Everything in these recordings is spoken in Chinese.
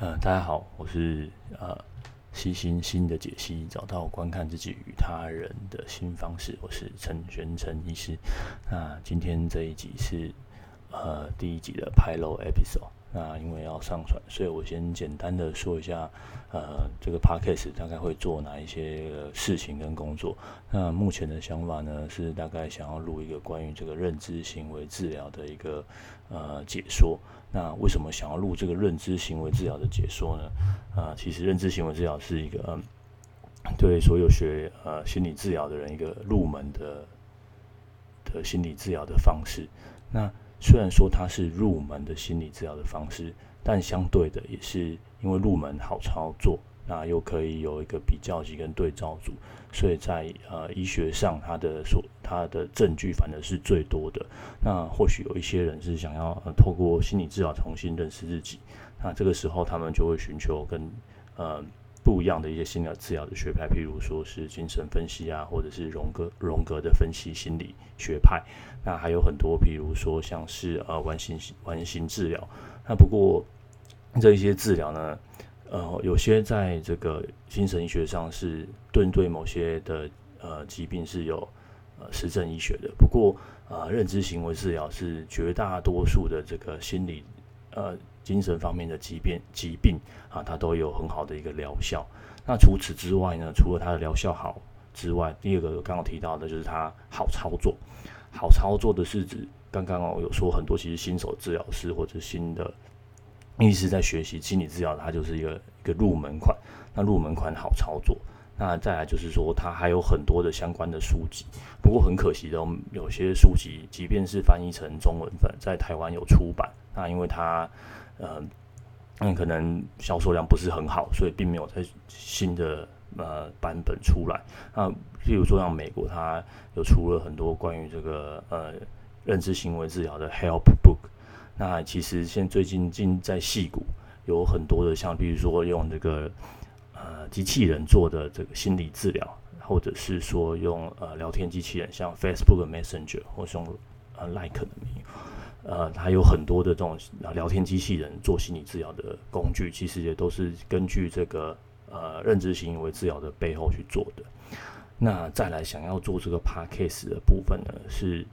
呃，大家好，我是呃，细心新的解析，找到观看自己与他人的新方式。我是陈玄成医师。那今天这一集是呃第一集的拍漏 Episode。那因为要上传，所以我先简单的说一下，呃，这个 Podcast 大概会做哪一些事情跟工作。那目前的想法呢，是大概想要录一个关于这个认知行为治疗的一个呃解说。那为什么想要录这个认知行为治疗的解说呢？啊、其实认知行为治疗是一个、呃、对所有学呃心理治疗的人一个入门的的心理治疗的方式。那虽然说它是入门的心理治疗的方式，但相对的也是因为入门好操作，那又可以有一个比较级跟对照组，所以在呃医学上它的所它的证据反而是最多的。那或许有一些人是想要、透过心理治疗重新认识自己，那这个时候他们就会寻求跟呃。不一样的一些心理治疗的学派，譬如说是精神分析啊，或者是荣格荣格的分析心理学派。那还有很多，譬如说像是呃完形完形治疗。那不过这一些治疗呢，呃，有些在这个精神医学上是针对某些的呃疾病是有呃实证医学的。不过呃认知行为治疗是绝大多数的这个心理呃。精神方面的疾病疾病啊，它都有很好的一个疗效。那除此之外呢，除了它的疗效好之外，第二个刚刚提到的就是它好操作。好操作的是指，刚刚我有说很多，其实新手治疗师或者新的医师在学习心理治疗，它就是一个一个入门款。那入门款好操作。那再来就是说，它还有很多的相关的书籍。不过很可惜的，有些书籍即便是翻译成中文本，在台湾有出版，那因为它呃，嗯，可能销售量不是很好，所以并没有在新的呃版本出来。那例如说像美国，它有出了很多关于这个呃认知行为治疗的 Help Book。那其实现最近近在戏谷有很多的，像比如说用这个呃机器人做的这个心理治疗，或者是说用呃聊天机器人，像 Facebook Messenger 或是用呃 Like 的。呃，还有很多的这种聊天机器人做心理治疗的工具，其实也都是根据这个呃认知行为治疗的背后去做的。那再来想要做这个 podcast 的部分呢，是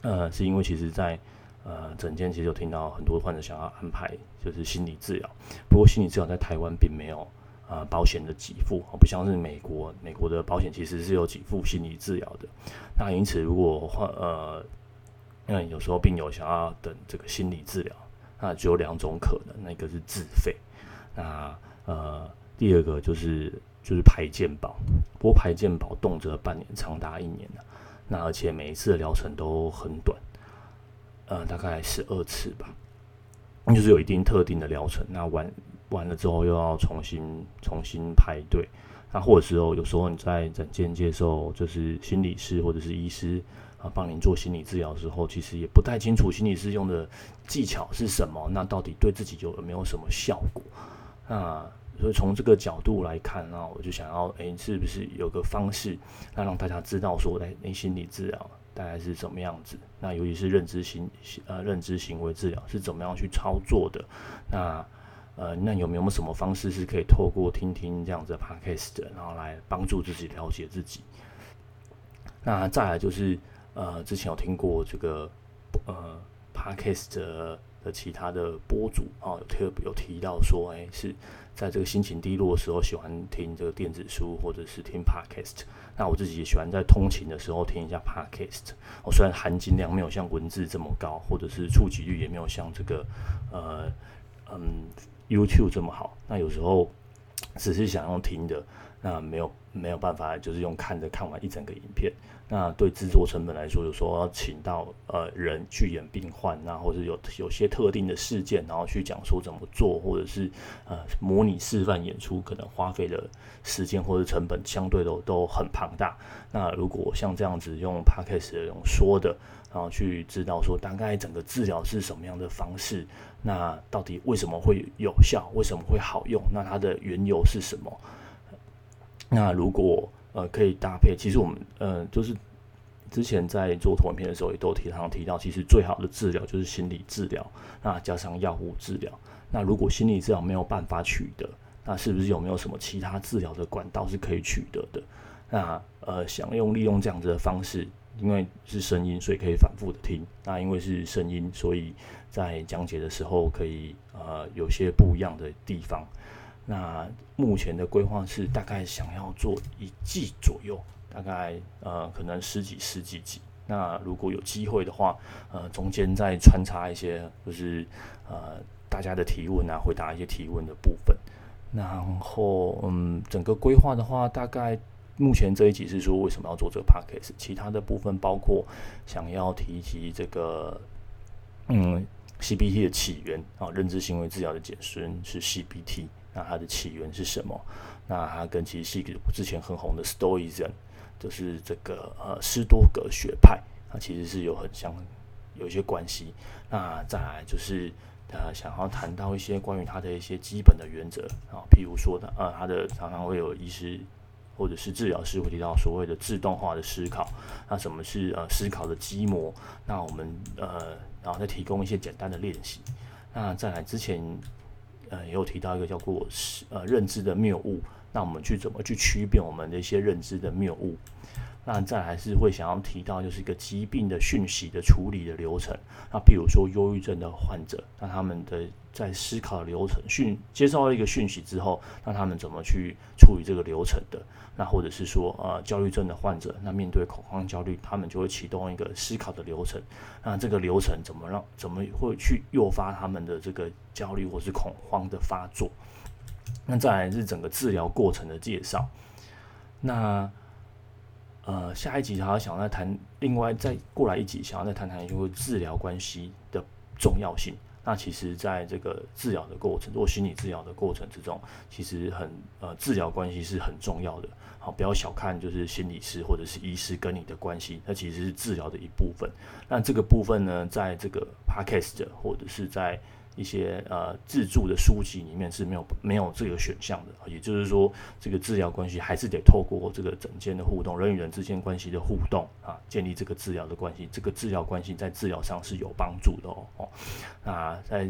呃是因为其实在呃整间其实有听到很多患者想要安排就是心理治疗，不过心理治疗在台湾并没有啊、呃、保险的给付，不像是美国，美国的保险其实是有给付心理治疗的。那因此如果患呃因为有时候病友想要等这个心理治疗，那只有两种可能，那个是自费，那呃第二个就是就是排健保，不过排健保动辄半年，长达一年的，那而且每一次的疗程都很短，呃大概十二次吧，就是有一定特定的疗程，那完完了之后又要重新重新排队，那或者时候有时候你在诊间接受就是心理师或者是医师。啊，帮您做心理治疗的时候，其实也不太清楚心理师用的技巧是什么，那到底对自己有没有什么效果？那所以从这个角度来看，那我就想要，诶、欸，是不是有个方式，那让大家知道说，诶、欸，心理治疗大概是怎么样子？那尤其是认知行呃认知行为治疗是怎么样去操作的？那呃，那有没有什么方式是可以透过听听这样子的 podcast，然后来帮助自己了解自己？那再来就是。呃，之前有听过这个呃，Podcast 的，的其他的播主啊，有特别有提到说，哎，是在这个心情低落的时候，喜欢听这个电子书或者是听 Podcast。那我自己也喜欢在通勤的时候听一下 Podcast。我虽然含金量没有像文字这么高，或者是触及率也没有像这个呃嗯 YouTube 这么好，那有时候只是想要听的。那没有没有办法，就是用看的看完一整个影片。那对制作成本来说，有时候请到呃人去演病患，那或者有有些特定的事件，然后去讲说怎么做，或者是呃模拟示范演出，可能花费的时间或者成本相对都都很庞大。那如果像这样子用 Podcast 用说的，然后去知道说大概整个治疗是什么样的方式，那到底为什么会有效，为什么会好用，那它的缘由是什么？那如果呃可以搭配，其实我们呃就是之前在做投影片的时候，也都提常提到，其实最好的治疗就是心理治疗，那加上药物治疗。那如果心理治疗没有办法取得，那是不是有没有什么其他治疗的管道是可以取得的？那呃，想用利用这样子的方式，因为是声音，所以可以反复的听。那因为是声音，所以在讲解的时候可以呃有些不一样的地方。那目前的规划是大概想要做一季左右，大概呃可能十几十几集。那如果有机会的话，呃中间再穿插一些就是呃大家的提问啊，回答一些提问的部分。然后嗯，整个规划的话，大概目前这一集是说为什么要做这个 podcast，其他的部分包括想要提及这个嗯 CBT 的起源啊，认知行为治疗的简称是 CBT。那它的起源是什么？那它跟其实是一个之前很红的 Stoicism，就是这个呃斯多葛学派，它其实是有很相有一些关系。那再来就是呃想要谈到一些关于它的一些基本的原则啊，譬如说的呃它的常常会有医师或者是治疗师会提到所谓的自动化的思考。那什么是呃思考的基模？那我们呃然后再提供一些简单的练习。那再来之前。呃，也有提到一个叫做呃认知的谬误，那我们去怎么去区别我们的一些认知的谬误？那再来是会想要提到就是一个疾病的讯息的处理的流程。那比如说忧郁症的患者，那他们的在思考流程讯接受到一个讯息之后，那他们怎么去处理这个流程的？那或者是说呃焦虑症的患者，那面对恐慌焦虑，他们就会启动一个思考的流程。那这个流程怎么让怎么会去诱发他们的这个焦虑或是恐慌的发作？那再来是整个治疗过程的介绍。那呃，下一集还要想再谈，另外再过来一集，想要再谈谈就是治疗关系的重要性。那其实，在这个治疗的过程，做心理治疗的过程之中，其实很呃，治疗关系是很重要的。好，不要小看就是心理师或者是医师跟你的关系，它其实是治疗的一部分。那这个部分呢，在这个 podcast 或者是在一些呃自助的书籍里面是没有没有这个选项的，也就是说，这个治疗关系还是得透过这个诊间的互动，人与人之间关系的互动啊，建立这个治疗的关系。这个治疗关系在治疗上是有帮助的哦。哦，那在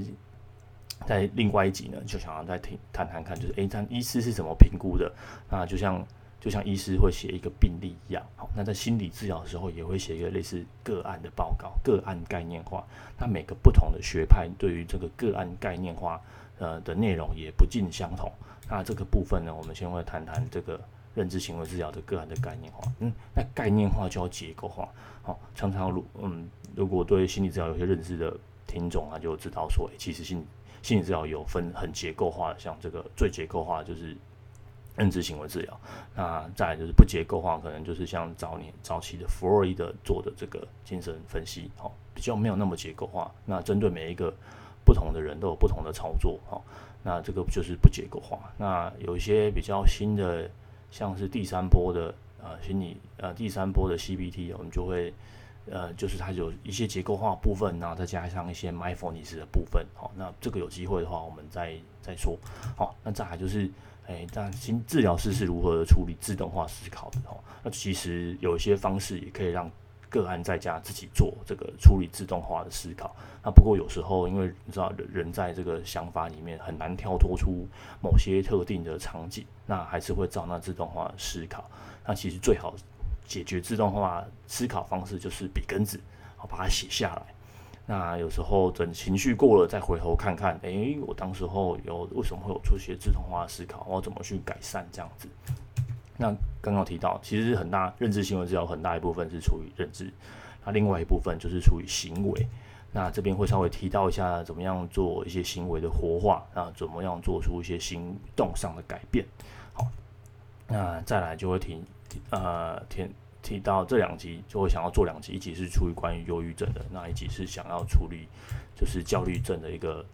在另外一集呢，就想要再听谈谈看，就是诶，他医师是怎么评估的？那就像。就像医师会写一个病例一样，好，那在心理治疗的时候也会写一个类似个案的报告，个案概念化。那每个不同的学派对于这个个案概念化，呃的内容也不尽相同。那这个部分呢，我们先会谈谈这个认知行为治疗的个案的概念化。嗯，那概念化就要结构化。好，常常如嗯，如果对心理治疗有些认识的听众啊，就知道说，欸，其实心心理治疗有分很结构化的，像这个最结构化就是。认知行为治疗，那再来就是不结构化，可能就是像早年早期的弗洛伊德做的这个精神分析，哦，比较没有那么结构化。那针对每一个不同的人都有不同的操作，哦，那这个就是不结构化。那有一些比较新的，像是第三波的呃心理呃第三波的 CBT，我们就会呃就是它有一些结构化部分，然后再加上一些 mindfulness 的部分，好，那这个有机会的话，我们再再说。好，那再来就是。诶，但新治疗师是如何处理自动化思考的哦？那其实有一些方式也可以让个案在家自己做这个处理自动化的思考。那不过有时候，因为你知道人在这个想法里面很难跳脱出某些特定的场景，那还是会照那自动化思考。那其实最好解决自动化思考方式就是笔根子，好把它写下来。那有时候等情绪过了，再回头看看，诶、我当时候有为什么会有出现自动化思考，我怎么去改善这样子？那刚刚提到，其实很大认知行为治疗很大一部分是处于认知，那另外一部分就是处于行为。那这边会稍微提到一下，怎么样做一些行为的活化，啊，怎么样做出一些行动上的改变。好，那再来就会提，呃，填。提到这两集，就会想要做两集，一集是处于关于忧郁症的，那一集是想要处理就是焦虑症的一个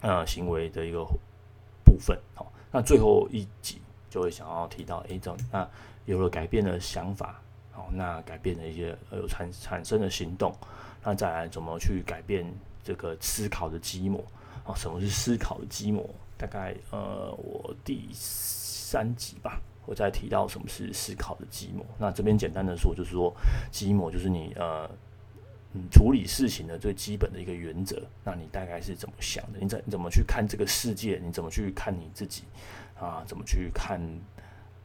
呃行为的一个部分。好，那最后一集就会想要提到，诶，这那有了改变的想法，好，那改变的一些有产产生的行动，那再来怎么去改变这个思考的积模？啊，什么是思考的积模？大概呃，我第三集吧。我再提到什么是思考的基模。那这边简单的说，就是说基模就是你呃嗯处理事情的最基本的一个原则。那你大概是怎么想的？你怎你怎么去看这个世界？你怎么去看你自己啊？怎么去看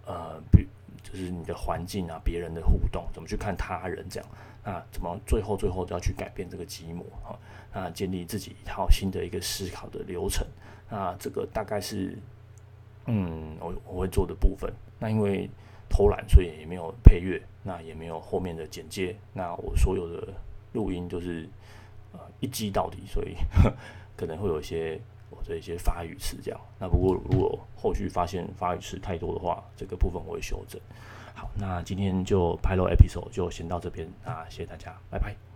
呃，比就是你的环境啊，别人的互动，怎么去看他人这样？那怎么最后最后都要去改变这个基模啊？那建立自己一套新的一个思考的流程。那这个大概是嗯，我我会做的部分。那因为偷懒，所以也没有配乐，那也没有后面的剪接。那我所有的录音就是呃一击到底，所以 可能会有一些我的一些发语词这样。那不过如果后续发现发语词太多的话，这个部分我会修正。好，那今天就 Pyro episode 就先到这边，那谢谢大家，拜拜。